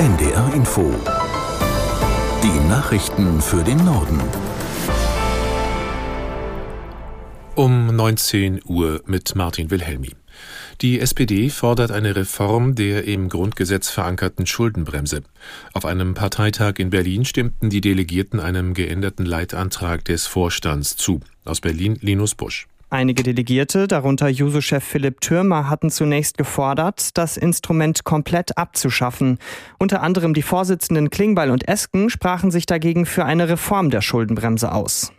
NDR Info. Die Nachrichten für den Norden. Um 19 Uhr mit Martin Wilhelmi. Die SPD fordert eine Reform der im Grundgesetz verankerten Schuldenbremse. Auf einem Parteitag in Berlin stimmten die Delegierten einem geänderten Leitantrag des Vorstands zu. Aus Berlin Linus Busch. Einige Delegierte, darunter Juso-Chef Philipp Türmer, hatten zunächst gefordert, das Instrument komplett abzuschaffen. Unter anderem die Vorsitzenden Klingbeil und Esken sprachen sich dagegen für eine Reform der Schuldenbremse aus.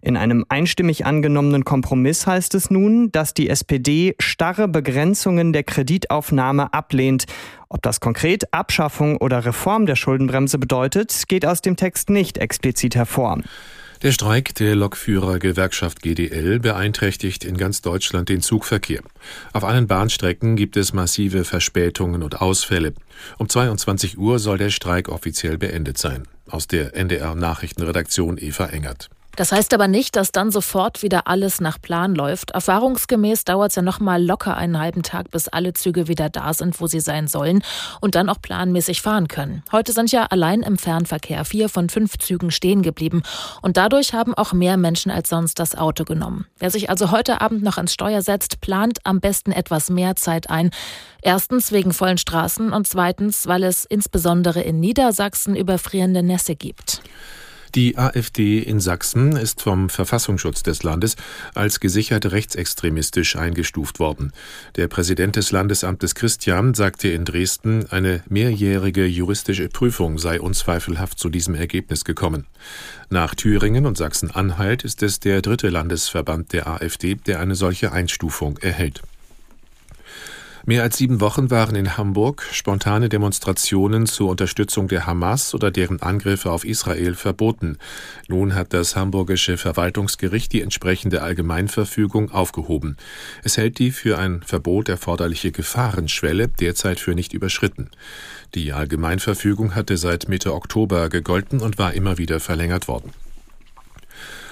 In einem einstimmig angenommenen Kompromiss heißt es nun, dass die SPD starre Begrenzungen der Kreditaufnahme ablehnt. Ob das konkret Abschaffung oder Reform der Schuldenbremse bedeutet, geht aus dem Text nicht explizit hervor. Der Streik der Lokführergewerkschaft GDL beeinträchtigt in ganz Deutschland den Zugverkehr. Auf allen Bahnstrecken gibt es massive Verspätungen und Ausfälle. Um 22 Uhr soll der Streik offiziell beendet sein. Aus der NDR Nachrichtenredaktion Eva Engert. Das heißt aber nicht, dass dann sofort wieder alles nach Plan läuft. Erfahrungsgemäß dauert es ja noch mal locker einen halben Tag, bis alle Züge wieder da sind, wo sie sein sollen und dann auch planmäßig fahren können. Heute sind ja allein im Fernverkehr vier von fünf Zügen stehen geblieben und dadurch haben auch mehr Menschen als sonst das Auto genommen. Wer sich also heute Abend noch ins Steuer setzt, plant am besten etwas mehr Zeit ein. Erstens wegen vollen Straßen und zweitens, weil es insbesondere in Niedersachsen überfrierende Nässe gibt. Die AfD in Sachsen ist vom Verfassungsschutz des Landes als gesichert rechtsextremistisch eingestuft worden. Der Präsident des Landesamtes Christian sagte in Dresden, eine mehrjährige juristische Prüfung sei unzweifelhaft zu diesem Ergebnis gekommen. Nach Thüringen und Sachsen-Anhalt ist es der dritte Landesverband der AfD, der eine solche Einstufung erhält. Mehr als sieben Wochen waren in Hamburg spontane Demonstrationen zur Unterstützung der Hamas oder deren Angriffe auf Israel verboten. Nun hat das hamburgische Verwaltungsgericht die entsprechende Allgemeinverfügung aufgehoben. Es hält die für ein Verbot erforderliche Gefahrenschwelle derzeit für nicht überschritten. Die Allgemeinverfügung hatte seit Mitte Oktober gegolten und war immer wieder verlängert worden.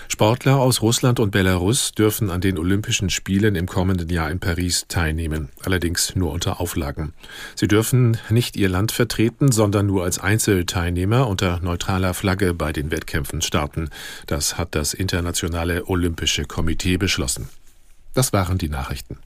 Sportler aus Russland und Belarus dürfen an den Olympischen Spielen im kommenden Jahr in Paris teilnehmen, allerdings nur unter Auflagen. Sie dürfen nicht ihr Land vertreten, sondern nur als Einzelteilnehmer unter neutraler Flagge bei den Wettkämpfen starten. Das hat das Internationale Olympische Komitee beschlossen. Das waren die Nachrichten.